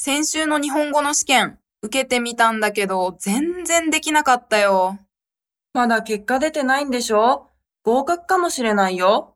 先週の日本語の試験、受けてみたんだけど、全然できなかったよ。まだ結果出てないんでしょ？合格かもしれないよ。